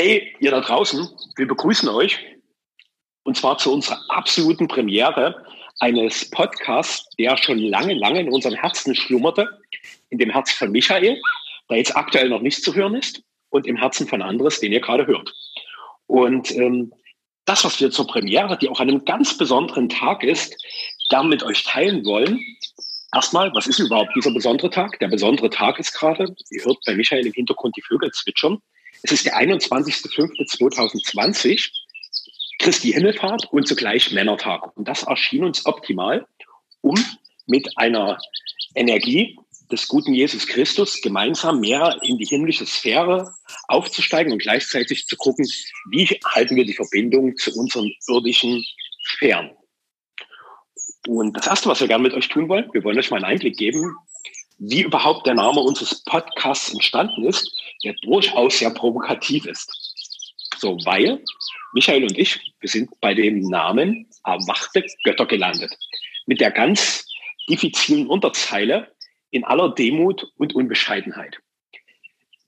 Hey, ihr da draußen, wir begrüßen euch und zwar zu unserer absoluten Premiere eines Podcasts, der schon lange, lange in unserem Herzen schlummerte, in dem Herz von Michael, der jetzt aktuell noch nicht zu hören ist, und im Herzen von Andres, den ihr gerade hört. Und ähm, das, was wir zur Premiere, die auch an einem ganz besonderen Tag ist, gern mit euch teilen wollen. Erstmal, was ist überhaupt dieser besondere Tag? Der besondere Tag ist gerade, ihr hört bei Michael im Hintergrund die Vögel zwitschern. Es ist der 21.05.2020, Christi Himmelfahrt und zugleich Männertag. Und das erschien uns optimal, um mit einer Energie des guten Jesus Christus gemeinsam mehr in die himmlische Sphäre aufzusteigen und gleichzeitig zu gucken, wie halten wir die Verbindung zu unseren irdischen Sphären. Und das Erste, was wir gerne mit euch tun wollen, wir wollen euch mal einen Einblick geben, wie überhaupt der Name unseres Podcasts entstanden ist, der durchaus sehr provokativ ist. So, weil Michael und ich, wir sind bei dem Namen Erwachte Götter gelandet. Mit der ganz diffizilen Unterzeile, in aller Demut und Unbescheidenheit.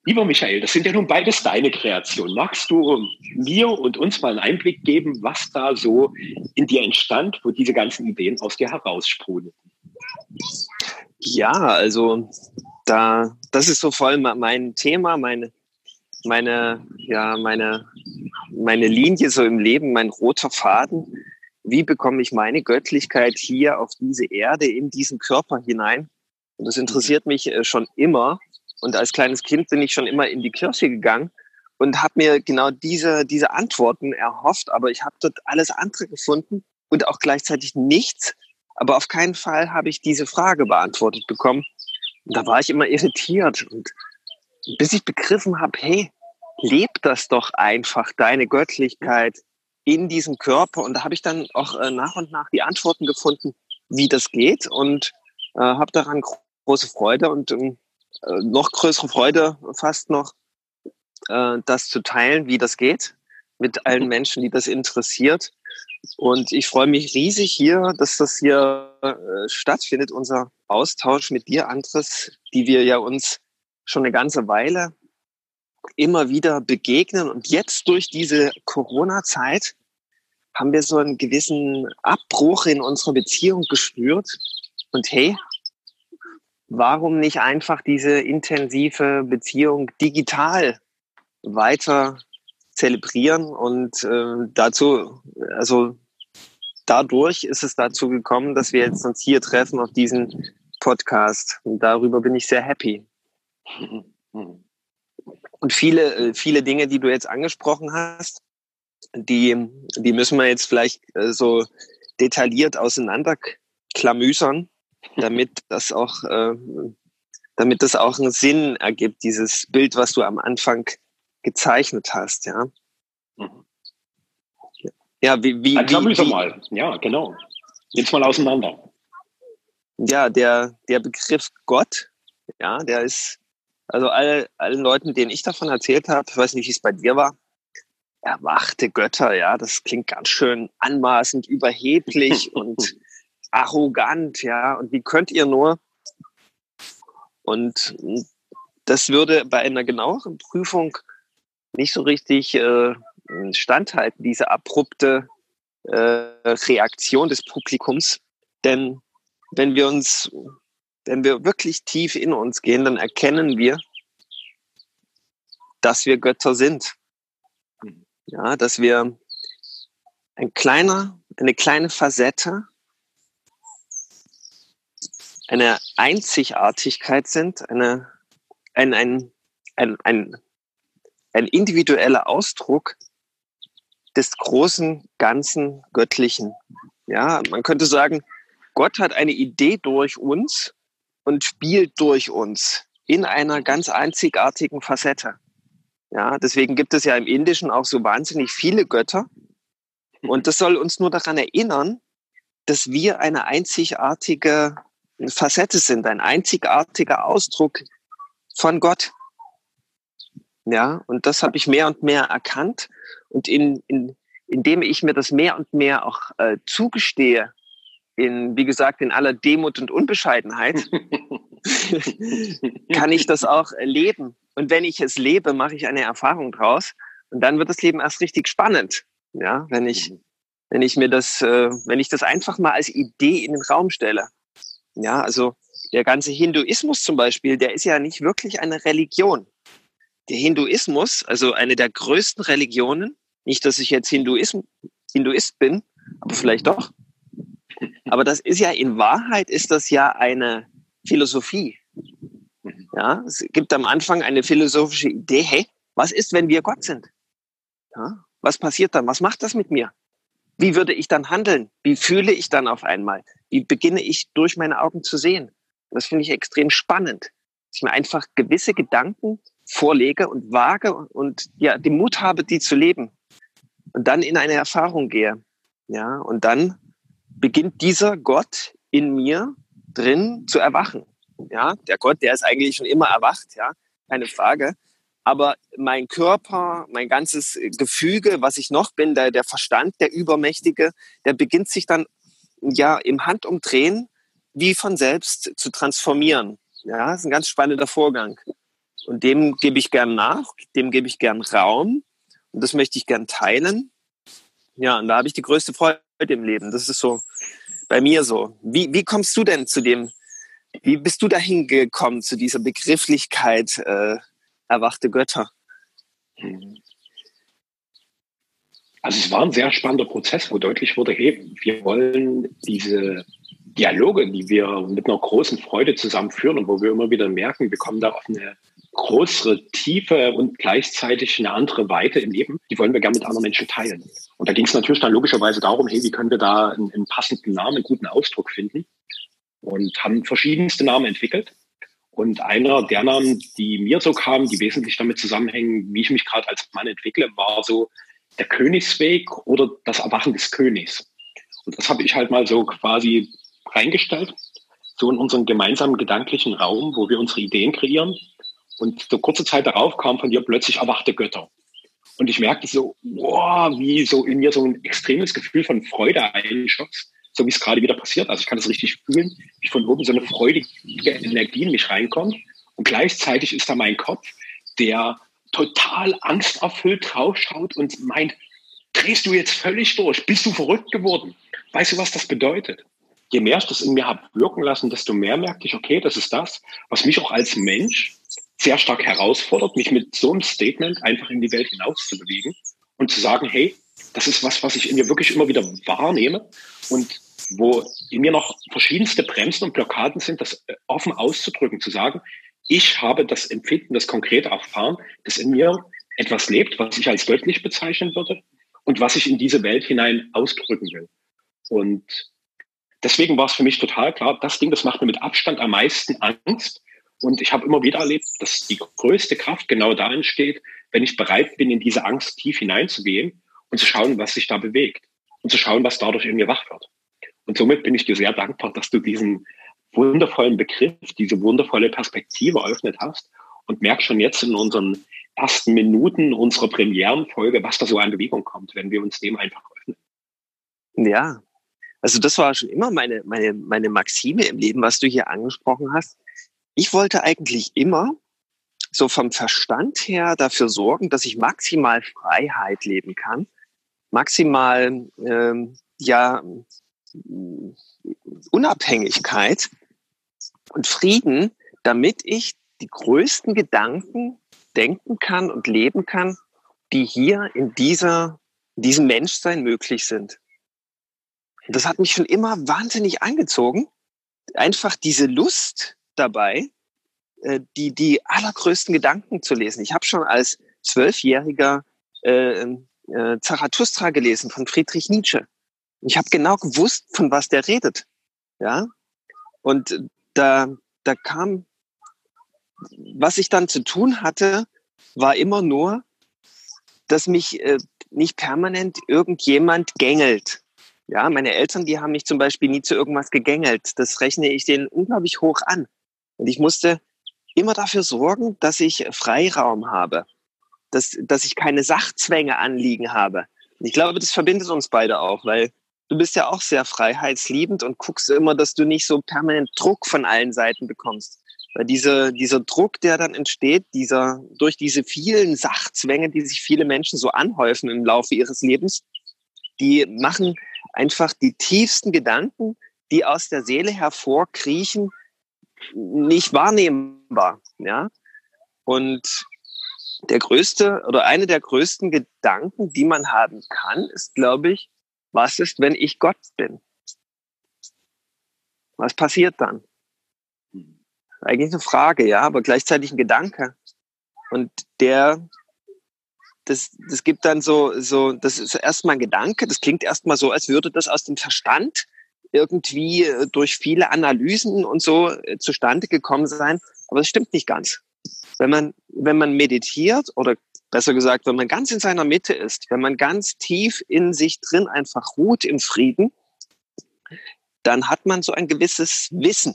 Lieber Michael, das sind ja nun beides deine Kreationen. Magst du mir und uns mal einen Einblick geben, was da so in dir entstand, wo diese ganzen Ideen aus dir heraussprudelten? Ja, also da, das ist so voll mein Thema, meine, meine, ja, meine, meine Linie so im Leben, mein roter Faden. Wie bekomme ich meine Göttlichkeit hier auf diese Erde, in diesen Körper hinein? Und das interessiert mich äh, schon immer. Und als kleines Kind bin ich schon immer in die Kirche gegangen und habe mir genau diese, diese Antworten erhofft. Aber ich habe dort alles andere gefunden und auch gleichzeitig nichts. Aber auf keinen Fall habe ich diese Frage beantwortet bekommen. Und da war ich immer irritiert. Und bis ich begriffen habe, hey, leb das doch einfach, deine Göttlichkeit in diesem Körper. Und da habe ich dann auch äh, nach und nach die Antworten gefunden, wie das geht und äh, habe daran große Freude und ähm, äh, noch größere Freude fast noch, äh, das zu teilen, wie das geht mit allen Menschen, die das interessiert. Und ich freue mich riesig hier, dass das hier äh, stattfindet, unser Austausch mit dir, Andres, die wir ja uns schon eine ganze Weile immer wieder begegnen. Und jetzt durch diese Corona-Zeit haben wir so einen gewissen Abbruch in unserer Beziehung gespürt. Und hey, warum nicht einfach diese intensive Beziehung digital weiter zelebrieren und äh, dazu, also dadurch ist es dazu gekommen, dass wir jetzt uns hier treffen auf diesen Podcast und darüber bin ich sehr happy. Und viele, äh, viele Dinge, die du jetzt angesprochen hast, die, die müssen wir jetzt vielleicht äh, so detailliert auseinanderklamüsern damit das auch, äh, damit das auch einen Sinn ergibt, dieses Bild, was du am Anfang gezeichnet hast, ja. Mhm. Ja, wie, wie, wie, wie mal. Ja, genau. Jetzt mal auseinander. Ja, der, der Begriff Gott, ja, der ist, also alle, allen Leuten, denen ich davon erzählt habe, ich weiß nicht, wie es bei dir war, erwachte Götter, ja, das klingt ganz schön anmaßend, überheblich und arrogant, ja, und wie könnt ihr nur? Und das würde bei einer genaueren Prüfung nicht so richtig äh, standhalten, diese abrupte äh, Reaktion des Publikums. Denn wenn wir uns, wenn wir wirklich tief in uns gehen, dann erkennen wir, dass wir Götter sind. Ja, dass wir ein kleiner, eine kleine Facette eine Einzigartigkeit sind, eine, ein, ein, ein, ein, ein individueller Ausdruck des großen, ganzen Göttlichen. Ja, man könnte sagen, Gott hat eine Idee durch uns und spielt durch uns in einer ganz einzigartigen Facette. Ja, deswegen gibt es ja im Indischen auch so wahnsinnig viele Götter. Und das soll uns nur daran erinnern, dass wir eine einzigartige Facette sind, ein einzigartiger Ausdruck von Gott. Ja, und das habe ich mehr und mehr erkannt. Und in, in, indem ich mir das mehr und mehr auch äh, zugestehe, in, wie gesagt, in aller Demut und Unbescheidenheit, kann ich das auch leben. Und wenn ich es lebe, mache ich eine Erfahrung draus. Und dann wird das Leben erst richtig spannend. Ja, wenn ich, mhm. wenn ich mir das, äh, wenn ich das einfach mal als Idee in den Raum stelle. Ja, also der ganze Hinduismus zum Beispiel, der ist ja nicht wirklich eine Religion. Der Hinduismus, also eine der größten Religionen, nicht, dass ich jetzt Hinduism, Hinduist bin, aber vielleicht doch. Aber das ist ja in Wahrheit ist das ja eine Philosophie. Ja, es gibt am Anfang eine philosophische Idee, hey, was ist, wenn wir Gott sind? Ja, was passiert dann? Was macht das mit mir? Wie würde ich dann handeln? Wie fühle ich dann auf einmal? Wie beginne ich durch meine Augen zu sehen? Das finde ich extrem spannend, ich mir einfach gewisse Gedanken vorlege und wage und ja, den Mut habe, die zu leben und dann in eine Erfahrung gehe. Ja, und dann beginnt dieser Gott in mir drin zu erwachen. Ja, der Gott, der ist eigentlich schon immer erwacht, ja, keine Frage. Aber mein Körper, mein ganzes Gefüge, was ich noch bin, der, der Verstand, der Übermächtige, der beginnt sich dann ja im Handumdrehen wie von selbst zu transformieren. Ja, das ist ein ganz spannender Vorgang. Und dem gebe ich gern nach, dem gebe ich gern Raum und das möchte ich gern teilen. Ja, und da habe ich die größte Freude im Leben. Das ist so bei mir so. Wie, wie kommst du denn zu dem, wie bist du dahin gekommen zu dieser Begrifflichkeit äh, erwachte Götter? Also es war ein sehr spannender Prozess, wo deutlich wurde, hey, wir wollen diese Dialoge, die wir mit einer großen Freude zusammen führen und wo wir immer wieder merken, wir kommen da auf eine größere Tiefe und gleichzeitig eine andere Weite im Leben, die wollen wir gerne mit anderen Menschen teilen. Und da ging es natürlich dann logischerweise darum, hey, wie können wir da einen, einen passenden Namen, einen guten Ausdruck finden? Und haben verschiedenste Namen entwickelt. Und einer der Namen, die mir so kamen, die wesentlich damit zusammenhängen, wie ich mich gerade als Mann entwickle, war so der Königsweg oder das Erwachen des Königs. Und das habe ich halt mal so quasi reingestellt, so in unseren gemeinsamen gedanklichen Raum, wo wir unsere Ideen kreieren. Und so kurze Zeit darauf kam von dir plötzlich erwachte Götter. Und ich merkte so, wow, wie so in mir so ein extremes Gefühl von Freude einschoss, so wie es gerade wieder passiert. Also ich kann das richtig fühlen, wie von oben so eine freudige Energie in mich reinkommt. Und gleichzeitig ist da mein Kopf, der total angsterfüllt draufschaut und meint, drehst du jetzt völlig durch? Bist du verrückt geworden? Weißt du, was das bedeutet? Je mehr ich das in mir habe wirken lassen, desto mehr merke ich, okay, das ist das, was mich auch als Mensch sehr stark herausfordert, mich mit so einem Statement einfach in die Welt hinaus zu bewegen und zu sagen, hey, das ist was, was ich in mir wirklich immer wieder wahrnehme und wo in mir noch verschiedenste Bremsen und Blockaden sind, das äh, offen auszudrücken, zu sagen, ich habe das Empfinden, das konkrete Erfahren, dass in mir etwas lebt, was ich als göttlich bezeichnen würde und was ich in diese Welt hinein ausdrücken will. Und deswegen war es für mich total klar, das Ding, das macht mir mit Abstand am meisten Angst, und ich habe immer wieder erlebt, dass die größte Kraft genau da entsteht, wenn ich bereit bin, in diese Angst tief hineinzugehen und zu schauen, was sich da bewegt und zu schauen, was dadurch in mir wach wird. Und somit bin ich dir sehr dankbar, dass du diesen wundervollen Begriff, diese wundervolle Perspektive eröffnet hast und merk schon jetzt in unseren ersten Minuten unserer Premierenfolge, was da so an Bewegung kommt, wenn wir uns dem einfach öffnen. Ja, also das war schon immer meine, meine, meine Maxime im Leben, was du hier angesprochen hast ich wollte eigentlich immer so vom Verstand her dafür sorgen, dass ich maximal Freiheit leben kann, maximal ähm, ja Unabhängigkeit und Frieden, damit ich die größten Gedanken denken kann und leben kann, die hier in dieser in diesem Menschsein möglich sind. Das hat mich schon immer wahnsinnig angezogen. Einfach diese Lust, dabei, äh, die, die allergrößten Gedanken zu lesen. Ich habe schon als Zwölfjähriger äh, äh, Zarathustra gelesen von Friedrich Nietzsche. Ich habe genau gewusst, von was der redet. Ja, und da, da kam, was ich dann zu tun hatte, war immer nur, dass mich äh, nicht permanent irgendjemand gängelt. Ja, meine Eltern, die haben mich zum Beispiel nie zu irgendwas gegängelt. Das rechne ich denen unglaublich hoch an. Und ich musste immer dafür sorgen, dass ich Freiraum habe, dass, dass ich keine Sachzwänge anliegen habe. Und ich glaube, das verbindet uns beide auch, weil du bist ja auch sehr freiheitsliebend und guckst immer, dass du nicht so permanent Druck von allen Seiten bekommst. Weil dieser, dieser Druck, der dann entsteht, dieser, durch diese vielen Sachzwänge, die sich viele Menschen so anhäufen im Laufe ihres Lebens, die machen einfach die tiefsten Gedanken, die aus der Seele hervorkriechen, nicht wahrnehmbar. Ja? Und der größte oder eine der größten Gedanken, die man haben kann, ist, glaube ich, was ist, wenn ich Gott bin? Was passiert dann? Eigentlich eine Frage, ja, aber gleichzeitig ein Gedanke. Und der, das, das gibt dann so, so, das ist erstmal ein Gedanke, das klingt erstmal so, als würde das aus dem Verstand irgendwie äh, durch viele Analysen und so äh, zustande gekommen sein. Aber das stimmt nicht ganz. Wenn man, wenn man meditiert oder besser gesagt, wenn man ganz in seiner Mitte ist, wenn man ganz tief in sich drin einfach ruht im Frieden, dann hat man so ein gewisses Wissen.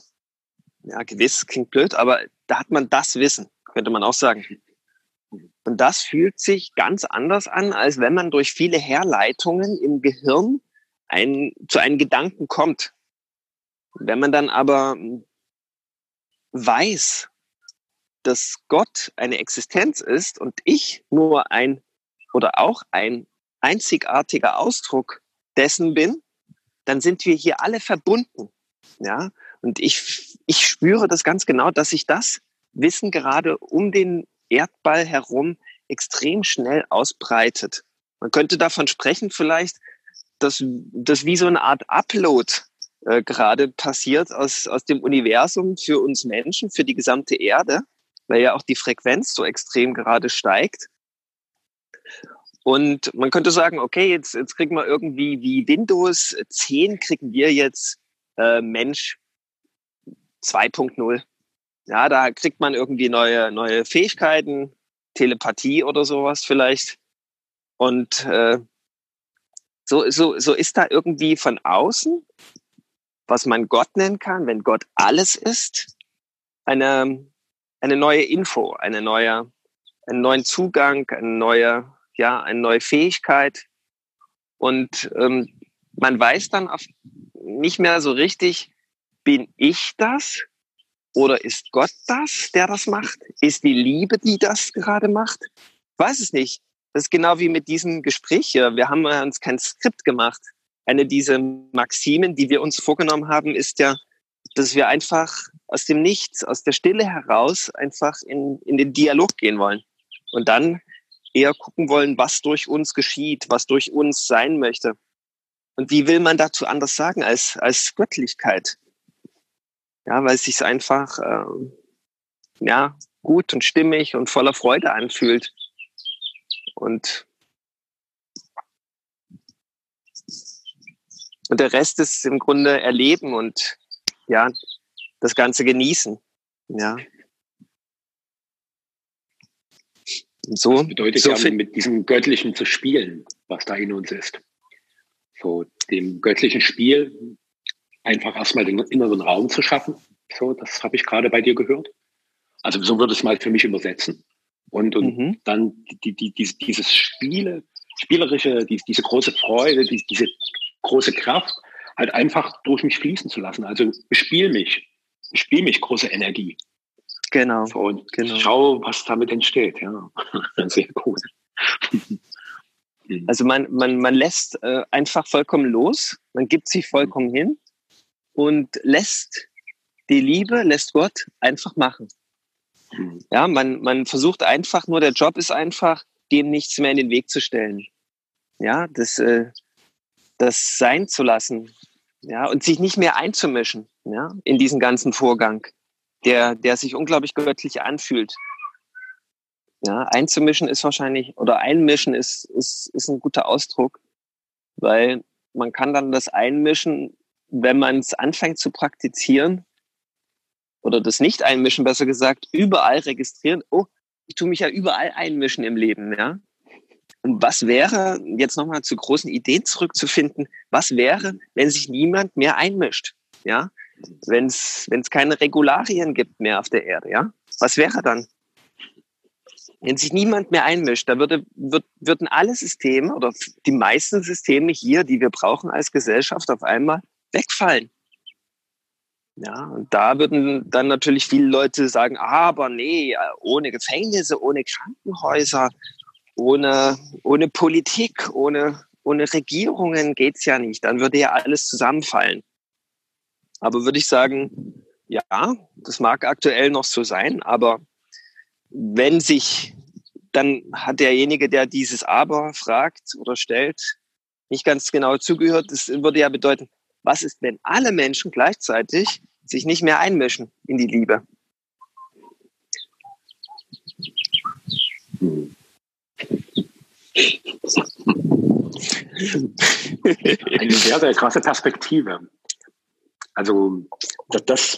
Ja, gewiss klingt blöd, aber da hat man das Wissen, könnte man auch sagen. Und das fühlt sich ganz anders an, als wenn man durch viele Herleitungen im Gehirn ein, zu einem Gedanken kommt. Wenn man dann aber weiß, dass Gott eine Existenz ist und ich nur ein oder auch ein einzigartiger Ausdruck dessen bin, dann sind wir hier alle verbunden. Ja, und ich, ich spüre das ganz genau, dass sich das Wissen gerade um den Erdball herum extrem schnell ausbreitet. Man könnte davon sprechen vielleicht, dass das wie so eine Art Upload äh, gerade passiert aus, aus dem Universum für uns Menschen, für die gesamte Erde, weil ja auch die Frequenz so extrem gerade steigt. Und man könnte sagen, okay, jetzt, jetzt kriegen wir irgendwie wie Windows 10 kriegen wir jetzt äh, Mensch 2.0. Ja, da kriegt man irgendwie neue, neue Fähigkeiten, Telepathie oder sowas vielleicht. Und äh, so, so, so ist da irgendwie von außen, was man Gott nennen kann, wenn Gott alles ist, eine, eine neue Info, eine neue, einen neuen Zugang, eine neue, ja, eine neue Fähigkeit. Und ähm, man weiß dann auf, nicht mehr so richtig, bin ich das oder ist Gott das, der das macht? Ist die Liebe, die das gerade macht? weiß es nicht. Das ist genau wie mit diesem Gespräch hier. Wir haben uns kein Skript gemacht. Eine dieser Maximen, die wir uns vorgenommen haben, ist ja, dass wir einfach aus dem Nichts, aus der Stille heraus einfach in, in den Dialog gehen wollen. Und dann eher gucken wollen, was durch uns geschieht, was durch uns sein möchte. Und wie will man dazu anders sagen als, als Göttlichkeit? Ja, weil es sich einfach, äh, ja, gut und stimmig und voller Freude anfühlt. Und, und der Rest ist im Grunde erleben und ja, das Ganze genießen. Ja. Und so, das bedeutet so ja, mit diesem Göttlichen zu spielen, was da in uns ist. So, dem göttlichen Spiel einfach erstmal den inneren Raum zu schaffen. So, das habe ich gerade bei dir gehört. Also so würde ich es mal für mich übersetzen. Und, und mhm. dann die, die, die, dieses Spiele, spielerische, die, diese große Freude, die, diese große Kraft halt einfach durch mich fließen zu lassen. Also bespiel mich, bespiel mich, große Energie. Genau. So, und genau. schau, was damit entsteht. Ja, sehr cool. Also man, man, man lässt äh, einfach vollkommen los, man gibt sich vollkommen hin und lässt die Liebe, lässt Gott einfach machen. Ja, man, man versucht einfach nur, der Job ist einfach, dem nichts mehr in den Weg zu stellen. Ja, das, äh, das sein zu lassen. Ja, und sich nicht mehr einzumischen, ja, in diesen ganzen Vorgang, der, der sich unglaublich göttlich anfühlt. Ja, einzumischen ist wahrscheinlich, oder einmischen ist, ist, ist ein guter Ausdruck, weil man kann dann das Einmischen, wenn man es anfängt zu praktizieren, oder das Nicht-Einmischen besser gesagt, überall registrieren, oh, ich tue mich ja überall einmischen im Leben, ja. Und was wäre, jetzt nochmal zu großen Ideen zurückzufinden, was wäre, wenn sich niemand mehr einmischt, ja? Wenn es keine Regularien gibt mehr auf der Erde, ja? Was wäre dann? Wenn sich niemand mehr einmischt, da würde, wird, würden alle Systeme oder die meisten Systeme hier, die wir brauchen als Gesellschaft, auf einmal wegfallen. Ja, und da würden dann natürlich viele Leute sagen, aber nee, ohne Gefängnisse, ohne Krankenhäuser, ohne, ohne Politik, ohne, ohne Regierungen geht's ja nicht. Dann würde ja alles zusammenfallen. Aber würde ich sagen, ja, das mag aktuell noch so sein, aber wenn sich, dann hat derjenige, der dieses Aber fragt oder stellt, nicht ganz genau zugehört. Das würde ja bedeuten, was ist, wenn alle Menschen gleichzeitig sich nicht mehr einmischen in die Liebe? Eine sehr, sehr krasse Perspektive. Also das,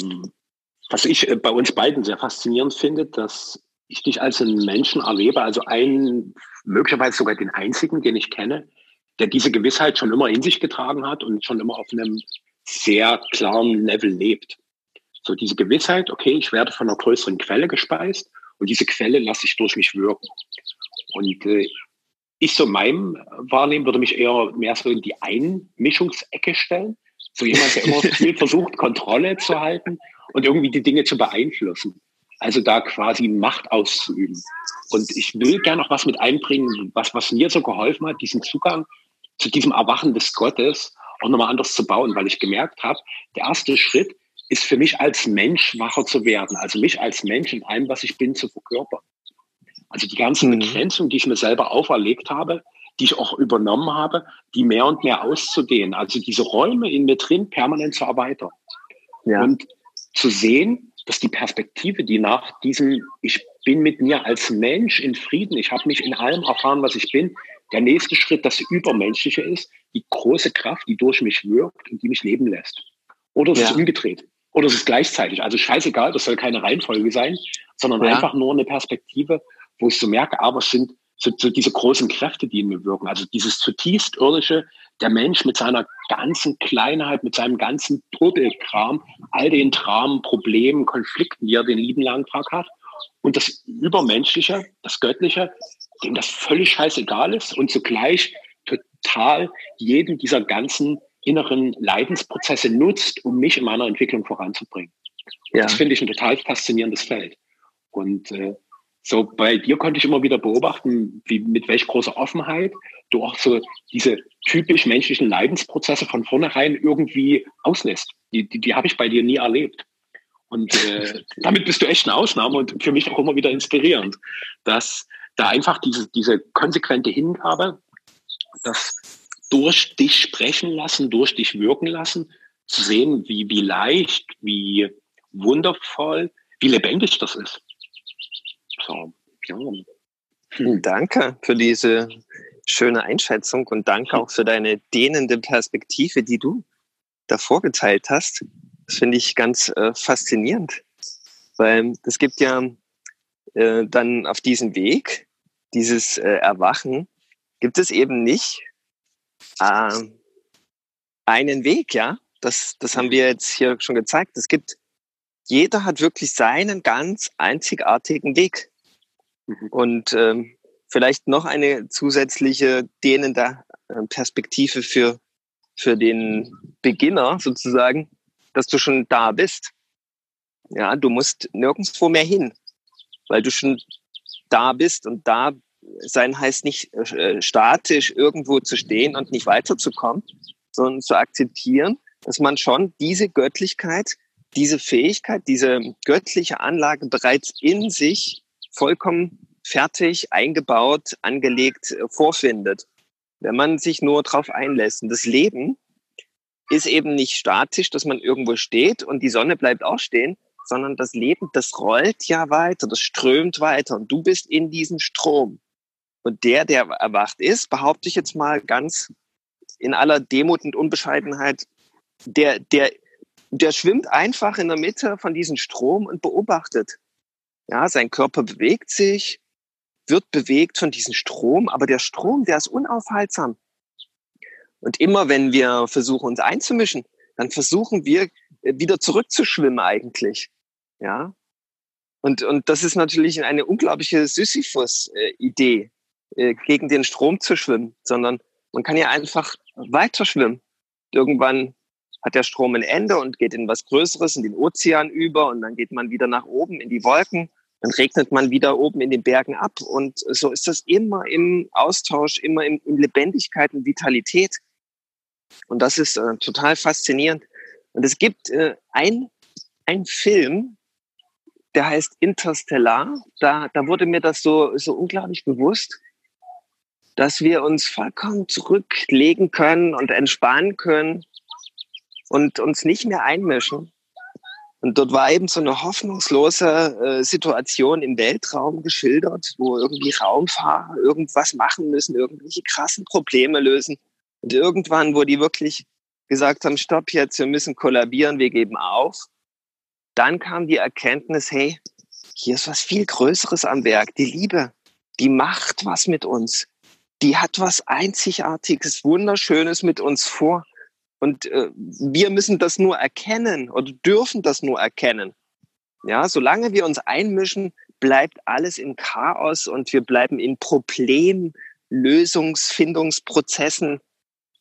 was ich bei uns beiden sehr faszinierend finde, dass ich dich als einen Menschen erlebe, also einen, möglicherweise sogar den einzigen, den ich kenne, der diese Gewissheit schon immer in sich getragen hat und schon immer auf einem sehr klaren Level lebt. So diese Gewissheit, okay, ich werde von einer größeren Quelle gespeist und diese Quelle lasse ich durch mich wirken. Und äh, ich so meinem Wahrnehmen würde mich eher mehr so in die Einmischungsecke stellen. So jemand, der immer viel versucht, Kontrolle zu halten und irgendwie die Dinge zu beeinflussen. Also da quasi Macht auszuüben. Und ich will gerne noch was mit einbringen, was, was mir so geholfen hat, diesen Zugang zu diesem Erwachen des Gottes auch nochmal anders zu bauen, weil ich gemerkt habe, der erste Schritt ist für mich als Mensch wacher zu werden, also mich als Mensch in allem, was ich bin, zu verkörpern. Also die ganzen mhm. Begrenzungen, die ich mir selber auferlegt habe, die ich auch übernommen habe, die mehr und mehr auszudehnen. Also diese Räume in mir drin permanent zu erweitern. Ja. Und zu sehen, dass die Perspektive, die nach diesem, ich bin mit mir als Mensch in Frieden, ich habe mich in allem erfahren, was ich bin, der nächste Schritt das Übermenschliche ist, die große Kraft, die durch mich wirkt und die mich leben lässt. Oder es ja. ist umgedreht. Oder es ist gleichzeitig. Also scheißegal, das soll keine Reihenfolge sein, sondern ja. einfach nur eine Perspektive, wo ich so merke, aber es sind so, so diese großen Kräfte, die in mir wirken. Also dieses zutiefst irdische, der Mensch mit seiner ganzen Kleinheit, mit seinem ganzen Turtelkram, all den Dramen, Problemen, Konflikten, die er den lieben langen Tag hat. Und das Übermenschliche, das Göttliche, dem das völlig scheißegal ist und zugleich total jeden dieser ganzen inneren Leidensprozesse nutzt, um mich in meiner Entwicklung voranzubringen. Ja. Das finde ich ein total faszinierendes Feld. Und äh, so bei dir konnte ich immer wieder beobachten, wie mit welch großer Offenheit du auch so diese typisch menschlichen Leidensprozesse von vornherein irgendwie auslässt. Die, die, die habe ich bei dir nie erlebt. Und äh, damit bist du echt eine Ausnahme und für mich auch immer wieder inspirierend, dass da einfach diese, diese konsequente Hingabe, das durch dich sprechen lassen, durch dich wirken lassen, zu sehen, wie, wie leicht, wie wundervoll, wie lebendig das ist. So, ja. Hm. Danke für diese schöne Einschätzung und danke auch für deine dehnende Perspektive, die du davor geteilt hast. Das finde ich ganz äh, faszinierend, weil es gibt ja äh, dann auf diesem Weg, dieses äh, Erwachen, gibt es eben nicht äh, einen Weg, ja. Das, das haben wir jetzt hier schon gezeigt. Es gibt, jeder hat wirklich seinen ganz einzigartigen Weg. Mhm. Und ähm, vielleicht noch eine zusätzliche dehnende äh, Perspektive für, für den Beginner sozusagen, dass du schon da bist. Ja, du musst nirgendwo mehr hin, weil du schon da bist und da sein heißt nicht äh, statisch irgendwo zu stehen und nicht weiterzukommen, sondern zu akzeptieren, dass man schon diese Göttlichkeit, diese Fähigkeit, diese göttliche Anlage bereits in sich vollkommen fertig, eingebaut, angelegt äh, vorfindet. Wenn man sich nur darauf einlässt. Und das Leben ist eben nicht statisch, dass man irgendwo steht und die Sonne bleibt auch stehen, sondern das Leben, das rollt ja weiter, das strömt weiter und du bist in diesem Strom. Und der, der erwacht ist, behaupte ich jetzt mal ganz in aller Demut und Unbescheidenheit, der, der, der schwimmt einfach in der Mitte von diesem Strom und beobachtet. Ja, sein Körper bewegt sich, wird bewegt von diesem Strom, aber der Strom, der ist unaufhaltsam. Und immer wenn wir versuchen, uns einzumischen, dann versuchen wir äh, wieder zurückzuschwimmen eigentlich. Ja. Und, und das ist natürlich eine unglaubliche Sisyphus-Idee, äh, gegen den Strom zu schwimmen, sondern man kann ja einfach weiter schwimmen. Irgendwann hat der Strom ein Ende und geht in was Größeres, in den Ozean über und dann geht man wieder nach oben in die Wolken. Dann regnet man wieder oben in den Bergen ab. Und so ist das immer im Austausch, immer in, in Lebendigkeit und Vitalität. Und das ist äh, total faszinierend. Und es gibt äh, ein, ein Film, der heißt Interstellar. Da, da wurde mir das so, so unglaublich bewusst, dass wir uns vollkommen zurücklegen können und entspannen können und uns nicht mehr einmischen. Und dort war eben so eine hoffnungslose äh, Situation im Weltraum geschildert, wo irgendwie Raumfahrer irgendwas machen müssen, irgendwelche krassen Probleme lösen. Und irgendwann, wo die wirklich gesagt haben, stopp jetzt, wir müssen kollabieren, wir geben auf. Dann kam die Erkenntnis, hey, hier ist was viel Größeres am Werk. Die Liebe, die macht was mit uns. Die hat was Einzigartiges, Wunderschönes mit uns vor. Und äh, wir müssen das nur erkennen oder dürfen das nur erkennen. Ja, solange wir uns einmischen, bleibt alles im Chaos und wir bleiben in Problemlösungsfindungsprozessen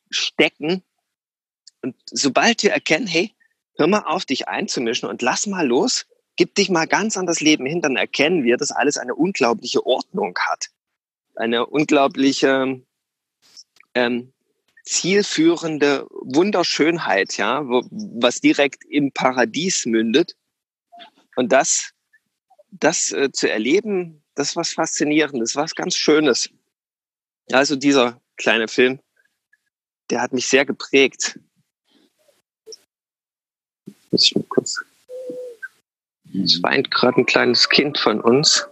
stecken. Und sobald wir erkennen, hey, hör mal auf, dich einzumischen und lass mal los, gib dich mal ganz an das Leben hin, dann erkennen wir, dass alles eine unglaubliche Ordnung hat. Eine unglaubliche ähm, zielführende Wunderschönheit, ja, wo, was direkt im Paradies mündet. Und das, das äh, zu erleben, das ist was Faszinierendes, was ganz Schönes. Also dieser kleine Film, der hat mich sehr geprägt. Muss ich mal kurz. Es weint gerade ein kleines Kind von uns.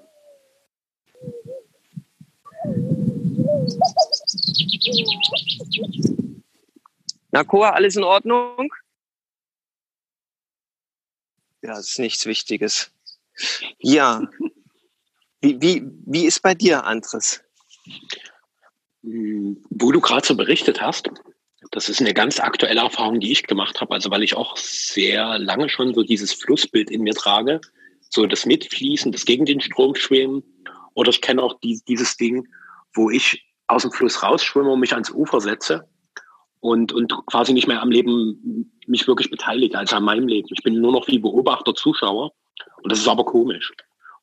Na, Koa, alles in Ordnung? Ja, ist nichts Wichtiges. Ja. Wie, wie, wie ist bei dir, Andres? Hm, wo du gerade so berichtet hast, das ist eine ganz aktuelle Erfahrung, die ich gemacht habe. Also weil ich auch sehr lange schon so dieses Flussbild in mir trage, so das Mitfließen, das gegen den Strom schwimmen. Oder ich kenne auch die, dieses Ding, wo ich aus dem Fluss rausschwimme und mich ans Ufer setze und, und quasi nicht mehr am Leben mich wirklich beteilige, also an meinem Leben. Ich bin nur noch wie Beobachter, Zuschauer und das ist aber komisch.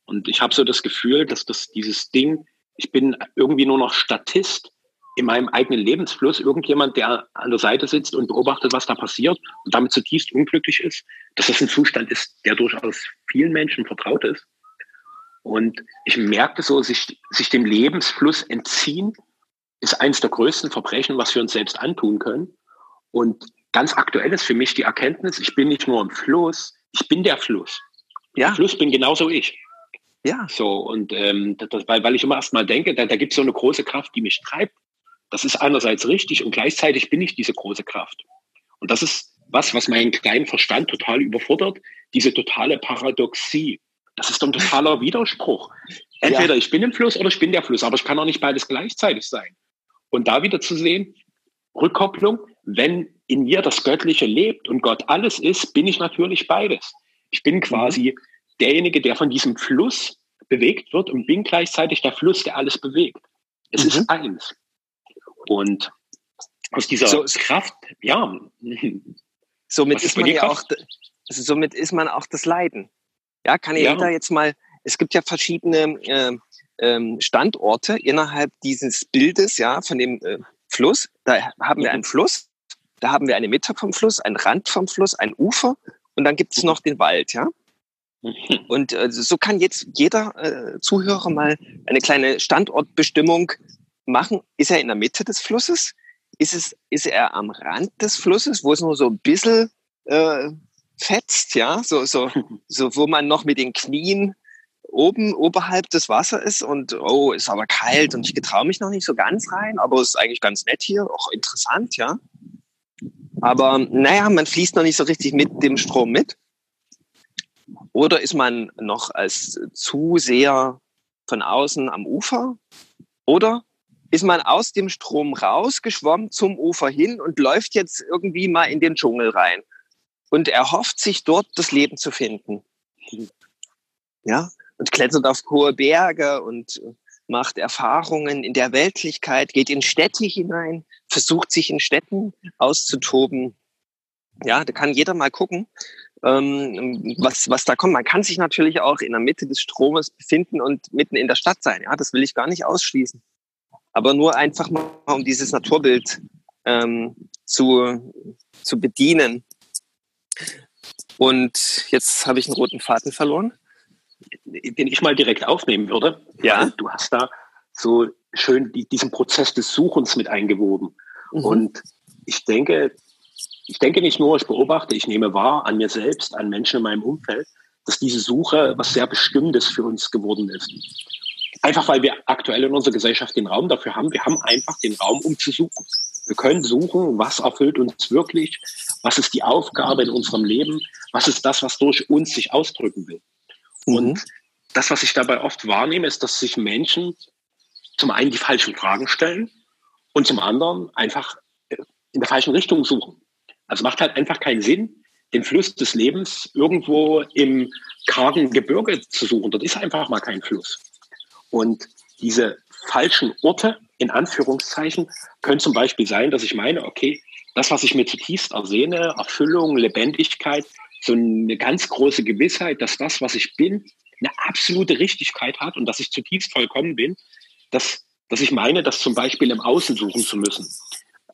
Und ich habe so das Gefühl, dass das dieses Ding, ich bin irgendwie nur noch Statist in meinem eigenen Lebensfluss, irgendjemand, der an der Seite sitzt und beobachtet, was da passiert und damit zutiefst unglücklich ist, dass das ein Zustand ist, der durchaus vielen Menschen vertraut ist. Und ich merkte so, sich, sich dem Lebensfluss entziehen ist eines der größten Verbrechen, was wir uns selbst antun können. Und ganz aktuell ist für mich die Erkenntnis, ich bin nicht nur im Fluss, ich bin der Fluss. Ja. Der Fluss bin genauso ich. Ja. So, und ähm, das, weil, weil ich immer erst mal denke, da, da gibt es so eine große Kraft, die mich treibt. Das ist einerseits richtig und gleichzeitig bin ich diese große Kraft. Und das ist was, was meinen kleinen Verstand total überfordert, diese totale Paradoxie. Das ist doch ein totaler Widerspruch. Entweder ja. ich bin im Fluss oder ich bin der Fluss, aber ich kann auch nicht beides gleichzeitig sein. Und da wieder zu sehen, Rückkopplung, wenn in mir das Göttliche lebt und Gott alles ist, bin ich natürlich beides. Ich bin quasi mhm. derjenige, der von diesem Fluss bewegt wird und bin gleichzeitig der Fluss, der alles bewegt. Es mhm. ist eins. Und aus dieser so, Kraft, ja. Somit ist, man ja auch, also somit ist man auch das Leiden. Ja, kann ja. jeder jetzt mal, es gibt ja verschiedene äh, ähm, Standorte innerhalb dieses Bildes, ja, von dem äh, Fluss. Da haben wir einen Fluss, da haben wir eine Mitte vom Fluss, einen Rand vom Fluss, ein Ufer und dann gibt es noch den Wald, ja. Und äh, so kann jetzt jeder äh, Zuhörer mal eine kleine Standortbestimmung machen. Ist er in der Mitte des Flusses? Ist, es, ist er am Rand des Flusses, wo es nur so ein bisschen äh, fetzt, ja, so, so, so, wo man noch mit den Knien oben oberhalb des Wassers ist und oh, ist aber kalt und ich getraue mich noch nicht so ganz rein, aber es ist eigentlich ganz nett hier, auch interessant, ja. Aber naja, man fließt noch nicht so richtig mit dem Strom mit. Oder ist man noch als Zuseher von außen am Ufer? Oder ist man aus dem Strom rausgeschwommen zum Ufer hin und läuft jetzt irgendwie mal in den Dschungel rein und erhofft sich dort das Leben zu finden? Ja, und klettert auf hohe Berge und macht Erfahrungen in der Weltlichkeit, geht in Städte hinein, versucht sich in Städten auszutoben. Ja, da kann jeder mal gucken, ähm, was, was da kommt. Man kann sich natürlich auch in der Mitte des Stromes befinden und mitten in der Stadt sein. Ja, das will ich gar nicht ausschließen. Aber nur einfach mal, um dieses Naturbild ähm, zu, zu bedienen. Und jetzt habe ich einen roten Faden verloren. Den ich mal direkt aufnehmen würde. Ja. Du hast da so schön die, diesen Prozess des Suchens mit eingewoben. Mhm. Und ich denke, ich denke nicht nur, ich beobachte, ich nehme wahr an mir selbst, an Menschen in meinem Umfeld, dass diese Suche was sehr Bestimmtes für uns geworden ist. Einfach weil wir aktuell in unserer Gesellschaft den Raum dafür haben. Wir haben einfach den Raum, um zu suchen. Wir können suchen, was erfüllt uns wirklich, was ist die Aufgabe in unserem Leben, was ist das, was durch uns sich ausdrücken will. Mhm. Und das, was ich dabei oft wahrnehme, ist, dass sich Menschen zum einen die falschen Fragen stellen und zum anderen einfach äh, in der falschen Richtung suchen. Also macht halt einfach keinen Sinn, den Fluss des Lebens irgendwo im kargen Gebirge zu suchen. Dort ist einfach mal kein Fluss. Und diese falschen Orte, in Anführungszeichen, können zum Beispiel sein, dass ich meine, okay, das, was ich mir zutiefst ersehne, Erfüllung, Lebendigkeit, so eine ganz große Gewissheit, dass das, was ich bin, eine absolute Richtigkeit hat und dass ich zutiefst vollkommen bin, dass, dass ich meine, das zum Beispiel im Außen suchen zu müssen.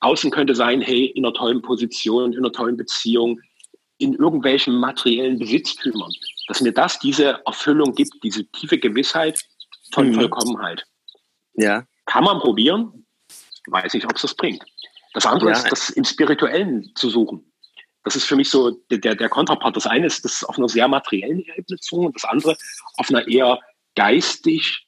Außen könnte sein, hey, in einer tollen Position, in einer tollen Beziehung, in irgendwelchen materiellen Besitztümern, dass mir das diese Erfüllung gibt, diese tiefe Gewissheit von mhm. Vollkommenheit. Ja. Kann man probieren, weiß nicht, ob es das bringt. Das andere ja. ist, das im Spirituellen zu suchen. Das ist für mich so der, der Kontrapart. Das eine ist, das auf einer sehr materiellen Ebene zu suchen, das andere auf einer eher geistig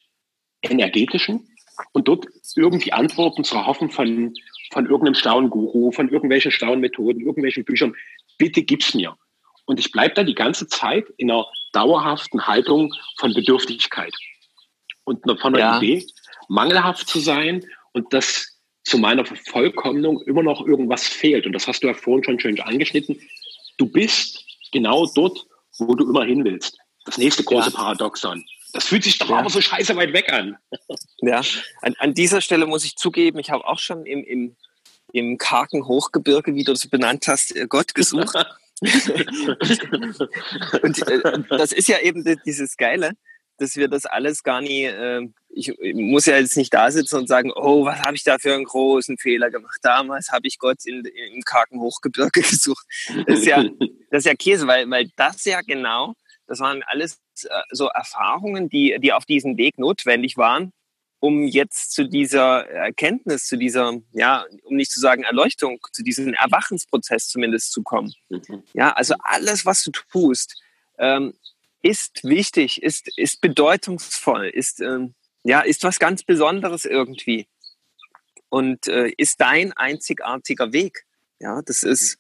energetischen und dort irgendwie Antworten zu erhoffen von, von irgendeinem Staunenguru, von irgendwelchen Staunmethoden, irgendwelchen Büchern. Bitte gib's mir. Und ich bleibe da die ganze Zeit in einer dauerhaften Haltung von Bedürftigkeit und von der ja. Idee, mangelhaft zu sein und dass zu meiner Vervollkommnung immer noch irgendwas fehlt. Und das hast du ja vorhin schon schön angeschnitten. Du bist genau dort, wo du immer hin willst. Das nächste große ja. Paradoxon. Das fühlt sich doch ja. aber so scheiße weit weg an. Ja, an, an dieser Stelle muss ich zugeben, ich habe auch schon im, im, im kargen Hochgebirge, wie du es benannt hast, äh, Gott gesucht. und äh, das ist ja eben dieses Geile, dass wir das alles gar nie, äh, ich, ich, muss ja jetzt nicht da sitzen und sagen, oh, was habe ich da für einen großen Fehler gemacht. Damals habe ich Gott in, im kargen Hochgebirge gesucht. Das ist ja, das ist ja Käse, weil, weil das ja genau, das waren alles äh, so Erfahrungen, die, die auf diesem Weg notwendig waren, um jetzt zu dieser Erkenntnis, zu dieser, ja, um nicht zu sagen Erleuchtung, zu diesem Erwachensprozess zumindest zu kommen. Mhm. Ja, also alles, was du tust, ähm, ist wichtig, ist, ist bedeutungsvoll, ist, ähm, ja, ist was ganz Besonderes irgendwie und äh, ist dein einzigartiger Weg. Ja, das ist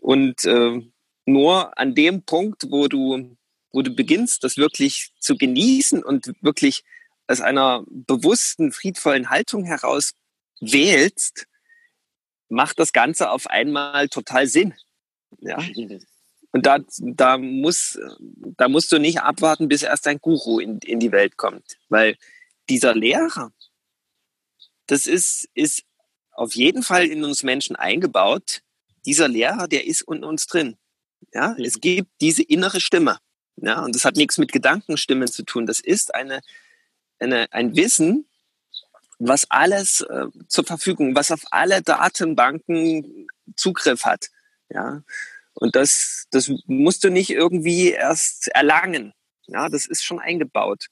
und äh, nur an dem Punkt, wo du wo du beginnst, das wirklich zu genießen und wirklich aus einer bewussten, friedvollen Haltung heraus wählst, macht das Ganze auf einmal total Sinn. Ja. Und da, da, muss, da musst du nicht abwarten, bis erst ein Guru in, in die Welt kommt. Weil dieser Lehrer, das ist, ist auf jeden Fall in uns Menschen eingebaut. Dieser Lehrer, der ist in uns drin. Ja, es gibt diese innere Stimme. Ja, und das hat nichts mit Gedankenstimmen zu tun. Das ist eine, eine, ein Wissen, was alles äh, zur Verfügung, was auf alle Datenbanken Zugriff hat. Ja, und das, das musst du nicht irgendwie erst erlangen. Ja, das ist schon eingebaut.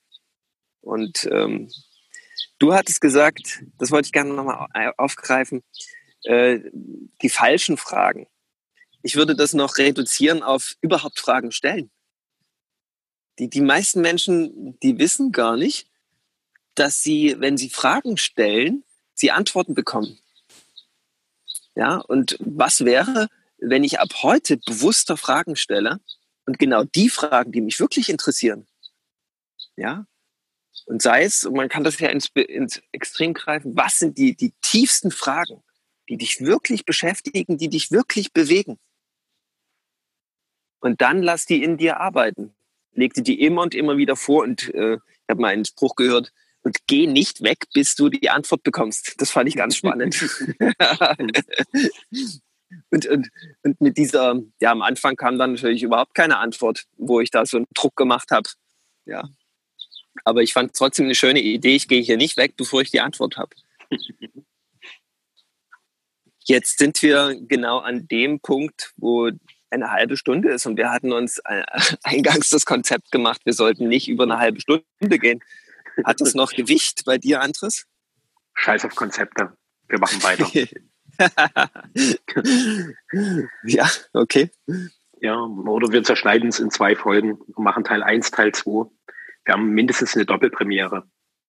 Und ähm, du hattest gesagt, das wollte ich gerne nochmal aufgreifen, äh, die falschen Fragen. Ich würde das noch reduzieren auf überhaupt Fragen stellen die, die meisten Menschen, die wissen gar nicht, dass sie, wenn sie Fragen stellen, sie Antworten bekommen. Ja, und was wäre, wenn ich ab heute bewusster Fragen stelle und genau die Fragen, die mich wirklich interessieren, ja, und sei es, man kann das ja ins, ins Extrem greifen, was sind die, die tiefsten Fragen, die dich wirklich beschäftigen, die dich wirklich bewegen? Und dann lass die in dir arbeiten legte die immer und immer wieder vor und äh, ich habe mal einen Spruch gehört, und geh nicht weg, bis du die Antwort bekommst. Das fand ich ganz spannend. Und, und, und mit dieser, ja, am Anfang kam dann natürlich überhaupt keine Antwort, wo ich da so einen Druck gemacht habe. Ja. Aber ich fand trotzdem eine schöne Idee. Ich gehe hier nicht weg, bevor ich die Antwort habe. Jetzt sind wir genau an dem Punkt, wo eine halbe Stunde ist und wir hatten uns äh, eingangs das Konzept gemacht, wir sollten nicht über eine halbe Stunde gehen. Hat das noch Gewicht bei dir, Andres? Scheiß auf Konzepte. Wir machen weiter. ja, okay. Ja, oder wir zerschneiden es in zwei Folgen und machen Teil 1, Teil 2. Wir haben mindestens eine Doppelpremiere.